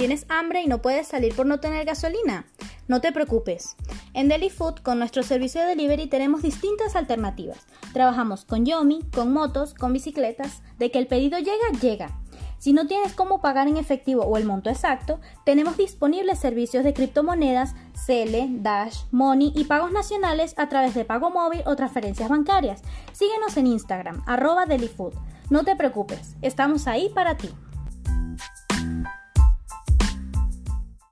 ¿Tienes hambre y no puedes salir por no tener gasolina? No te preocupes. En Delifood, con nuestro servicio de delivery, tenemos distintas alternativas. Trabajamos con Yomi, con motos, con bicicletas. De que el pedido llega, llega. Si no tienes cómo pagar en efectivo o el monto exacto, tenemos disponibles servicios de criptomonedas, Cele, Dash, Money y pagos nacionales a través de pago móvil o transferencias bancarias. Síguenos en Instagram, arroba Delifood. No te preocupes, estamos ahí para ti.